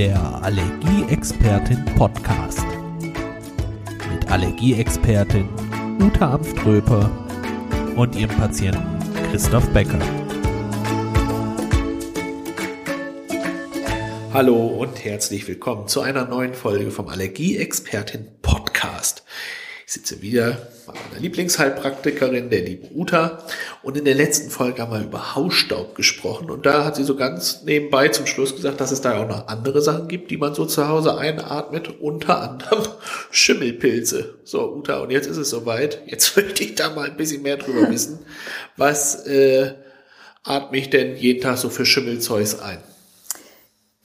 Der Allergieexpertin Podcast. Mit Allergieexpertin Uta Amströper und ihrem Patienten Christoph Becker. Hallo und herzlich willkommen zu einer neuen Folge vom Allergieexpertin. Ich sitze wieder bei meiner Lieblingsheilpraktikerin, der lieben Uta. Und in der letzten Folge haben wir über Hausstaub gesprochen. Und da hat sie so ganz nebenbei zum Schluss gesagt, dass es da auch noch andere Sachen gibt, die man so zu Hause einatmet. Unter anderem Schimmelpilze. So, Uta, und jetzt ist es soweit. Jetzt möchte ich da mal ein bisschen mehr drüber wissen. Was äh, atme ich denn jeden Tag so für Schimmelzeugs ein?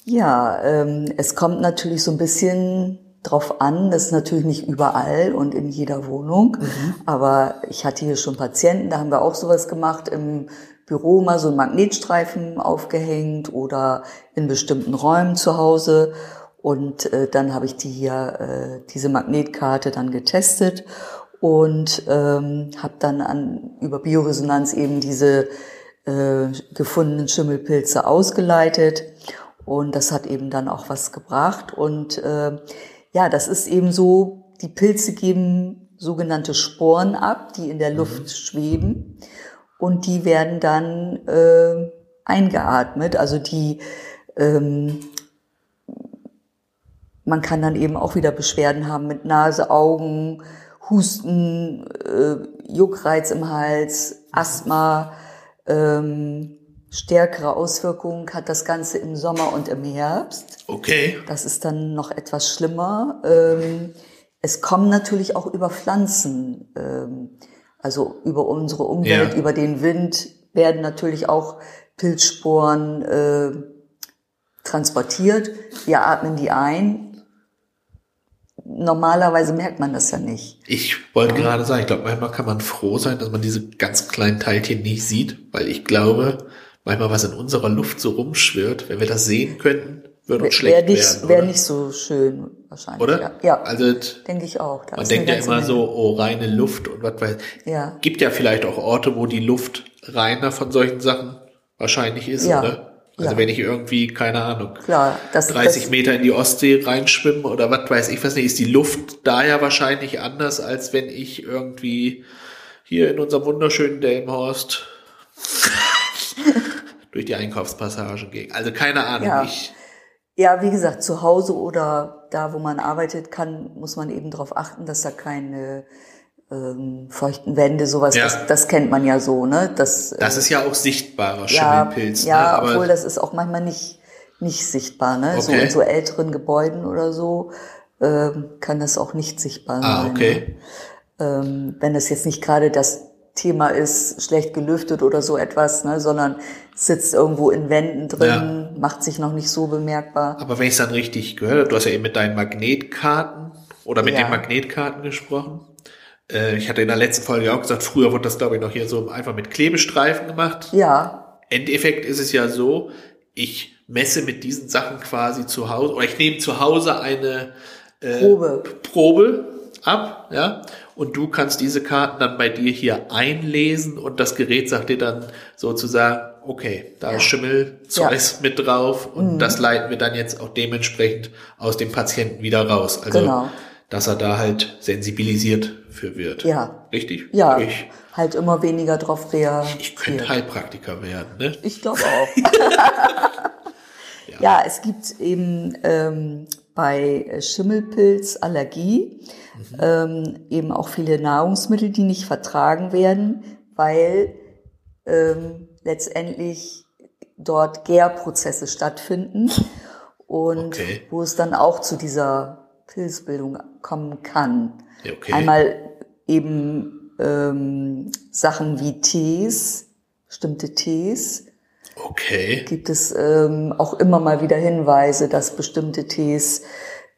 Ja, ähm, es kommt natürlich so ein bisschen drauf an, das ist natürlich nicht überall und in jeder Wohnung, mhm. aber ich hatte hier schon Patienten, da haben wir auch sowas gemacht, im Büro mal so einen Magnetstreifen aufgehängt oder in bestimmten Räumen zu Hause und äh, dann habe ich die hier, äh, diese Magnetkarte dann getestet und ähm, habe dann an, über Bioresonanz eben diese äh, gefundenen Schimmelpilze ausgeleitet und das hat eben dann auch was gebracht. Und äh, ja, das ist eben so, die Pilze geben sogenannte Sporen ab, die in der mhm. Luft mhm. schweben. Und die werden dann äh, eingeatmet. Also die, ähm, man kann dann eben auch wieder Beschwerden haben mit Nase, Augen, Husten, äh, Juckreiz im Hals, Asthma, ähm, Stärkere Auswirkungen hat das Ganze im Sommer und im Herbst. Okay. Das ist dann noch etwas schlimmer. Ähm, es kommen natürlich auch über Pflanzen, ähm, also über unsere Umwelt, ja. über den Wind werden natürlich auch Pilzsporen äh, transportiert. Wir atmen die ein. Normalerweise merkt man das ja nicht. Ich wollte ja. gerade sagen, ich glaube, manchmal kann man froh sein, dass man diese ganz kleinen Teilchen nicht sieht, weil ich glaube, manchmal was in unserer Luft so rumschwirrt, wenn wir das sehen könnten, würde uns schlecht wär nicht, werden. Wäre nicht so schön wahrscheinlich. Oder? Ja, ja. also denke ich auch. Da man denkt ja immer Menge. so, oh reine Luft und was weiß. Ja. Gibt ja vielleicht auch Orte, wo die Luft reiner von solchen Sachen wahrscheinlich ist, ja. oder? Also ja. wenn ich irgendwie, keine Ahnung, Klar, das, 30 das, Meter in die Ostsee reinschwimme oder was weiß ich was nicht, ist die Luft da ja wahrscheinlich anders, als wenn ich irgendwie hier in unserem wunderschönen Delmenhorst durch die Einkaufspassagen gehen. Also keine Ahnung. Ja. Ich, ja, wie gesagt, zu Hause oder da, wo man arbeitet, kann, muss man eben darauf achten, dass da keine ähm, feuchten Wände, sowas, ja. das, das kennt man ja so, ne? Das, das ist ja auch sichtbarer Schimmelpilz. Ja, ne? ja obwohl das ist auch manchmal nicht, nicht sichtbar, ne? Okay. So in so älteren Gebäuden oder so ähm, kann das auch nicht sichtbar ah, sein. Okay. Ne? Ähm, wenn das jetzt nicht gerade das Thema ist, schlecht gelüftet oder so etwas, ne, sondern sitzt irgendwo in Wänden drin, ja. macht sich noch nicht so bemerkbar. Aber wenn ich es dann richtig gehört habe, du hast ja eben mit deinen Magnetkarten oder mit ja. den Magnetkarten gesprochen. Äh, ich hatte in der letzten Folge auch gesagt, früher wurde das, glaube ich, noch hier so einfach mit Klebestreifen gemacht. Ja. Endeffekt ist es ja so, ich messe mit diesen Sachen quasi zu Hause, oder ich nehme zu Hause eine äh, Probe. Probe ab, ja, und du kannst diese Karten dann bei dir hier einlesen und das Gerät sagt dir dann sozusagen, okay, da ja. ist Schimmelzeug ja. mit drauf und mhm. das leiten wir dann jetzt auch dementsprechend aus dem Patienten wieder raus. Also, genau. dass er da halt sensibilisiert für wird. Ja. Richtig? Ja. Ich, halt immer weniger drauf reagieren. Ich könnte Heilpraktiker werden, ne? Ich glaube auch. ja. ja. es gibt eben ähm, bei Schimmelpilzallergie mhm. ähm, eben auch viele Nahrungsmittel, die nicht vertragen werden, weil ähm, letztendlich dort Gärprozesse stattfinden und okay. wo es dann auch zu dieser Pilzbildung kommen kann. Okay. Einmal eben ähm, Sachen wie Tees, bestimmte Tees. Okay. Gibt es ähm, auch immer mal wieder Hinweise, dass bestimmte Tees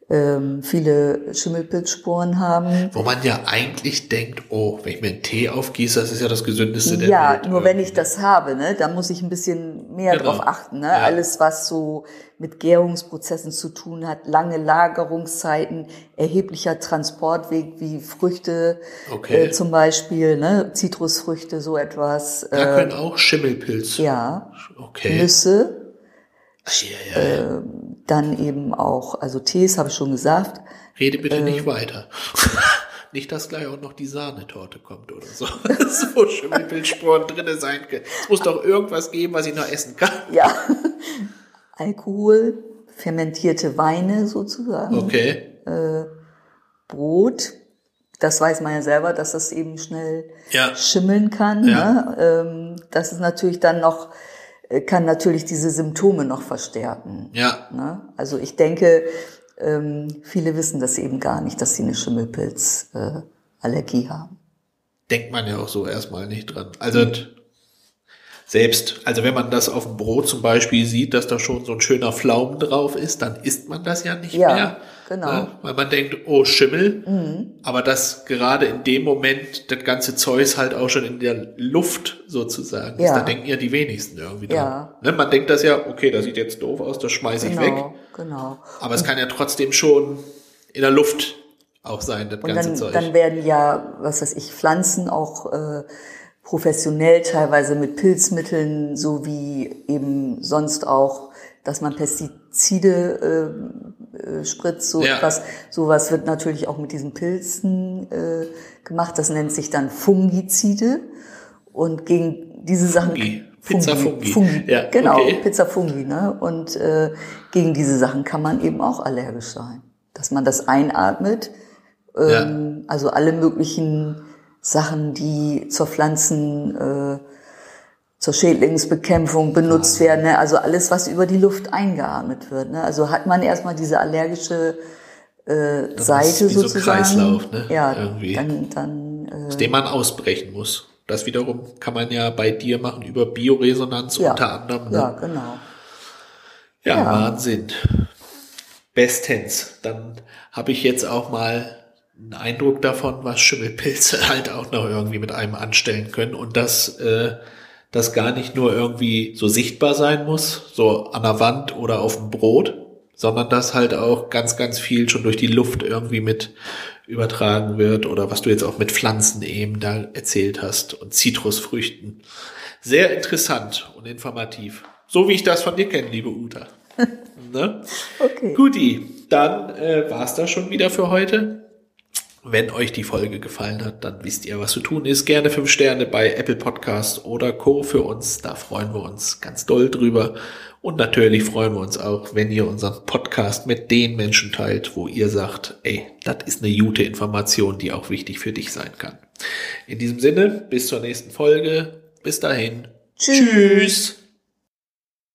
ähm, viele Schimmelpilzsporen haben. Wo man ja eigentlich denkt, oh, wenn ich mir einen Tee aufgieße, das ist ja das gesündeste der Ja, Welt. nur wenn ich das habe, ne, da muss ich ein bisschen mehr genau. drauf achten. Ne? Ja. Alles, was so mit Gärungsprozessen zu tun hat, lange Lagerungszeiten, erheblicher Transportweg wie Früchte okay. äh, zum Beispiel, ne, Zitrusfrüchte, so etwas. Da äh, können auch Schimmelpilze. Ja. Okay. Nüsse. Äh, dann eben auch, also Tees habe ich schon gesagt. Rede bitte nicht weiter. Nicht, dass gleich auch noch die Sahnetorte kommt oder so. so Schimmelpilzsporen drinne sein können. Es muss doch irgendwas geben, was ich noch essen kann. Ja. Alkohol, fermentierte Weine sozusagen. Okay. Brot. Das weiß man ja selber, dass das eben schnell Ja. schimmeln kann. Ja. Ne? Ähm, das ist natürlich dann noch, äh, kann natürlich diese Symptome noch verstärken. Ja. Ne? Also ich denke, ähm, viele wissen das eben gar nicht, dass sie eine Schimmelpilzallergie äh, haben. Denkt man ja auch so erstmal nicht dran. Also selbst, also wenn man das auf dem Brot zum Beispiel sieht, dass da schon so ein schöner Pflaumen drauf ist, dann isst man das ja nicht Ja, mehr. genau. Ne? Weil man denkt, oh Schimmel. Aber dass gerade in dem Moment das ganze Zeus halt auch schon in der Luft sozusagen ist, Ja. da denken ja die wenigsten irgendwie dran. Ja. Ne? Man denkt das ja, okay, das sieht jetzt doof aus, das schmeiße ich weg. Genau, genau. Aber es kann ja trotzdem schon in der Luft auch sein, das Und ganze dann, Zeug. dann werden ja, was weiß ich, Pflanzen auch äh, professionell teilweise mit Pilzmitteln sowie eben sonst auch, dass man Pestizide äh, äh, spritzt, so Ja. etwas. Sowas wird natürlich auch mit diesen Pilzen äh, gemacht. Das nennt sich dann Fungizide. Und gegen diese Sachen Fungi. Pizza Fungi. Fungi. Ja, genau, okay. Pizza Fungi. Ne? Und äh, gegen diese Sachen kann man eben auch allergisch sein. Dass man das einatmet, ähm, also alle möglichen Sachen, die zur Pflanzen, äh, zur Schädlingsbekämpfung benutzt werden, ne? also alles, was über die Luft eingeatmet wird. Ne? Also hat man erstmal diese allergische äh, Seite wie so ein sozusagen. Kreislauf, ne? Ja, Irgendwie. dann, dann äh, aus dem man ausbrechen muss. Das wiederum kann man ja bei dir machen über Bioresonanz ja, unter anderem. Ne? ja, genau. Ja, Ja. Wahnsinn. Bestens. Dann habe ich jetzt auch mal einen Eindruck davon, was Schimmelpilze halt auch noch irgendwie mit einem anstellen können und dass äh, das gar nicht nur irgendwie so sichtbar sein muss, so an der Wand oder auf dem Brot, sondern dass halt auch ganz, ganz viel schon durch die Luft irgendwie mit übertragen wird oder was du jetzt auch mit Pflanzen eben da erzählt hast und Zitrusfrüchten. Sehr interessant und informativ. So wie ich das von dir kenne, liebe Uta. ne? Okay. Guti, dann äh, war's das schon wieder für heute. Wenn euch die Folge gefallen hat, dann wisst ihr, was zu tun ist. Gerne fünf Sterne bei Apple Podcast oder Co. für uns. Da freuen wir uns ganz doll drüber. Und natürlich freuen wir uns auch, wenn ihr unseren Podcast mit den Menschen teilt, wo ihr sagt, ey, das ist eine gute Information, die auch wichtig für dich sein kann. In diesem Sinne, bis zur nächsten Folge. Bis dahin. Tschüss. Tschüss.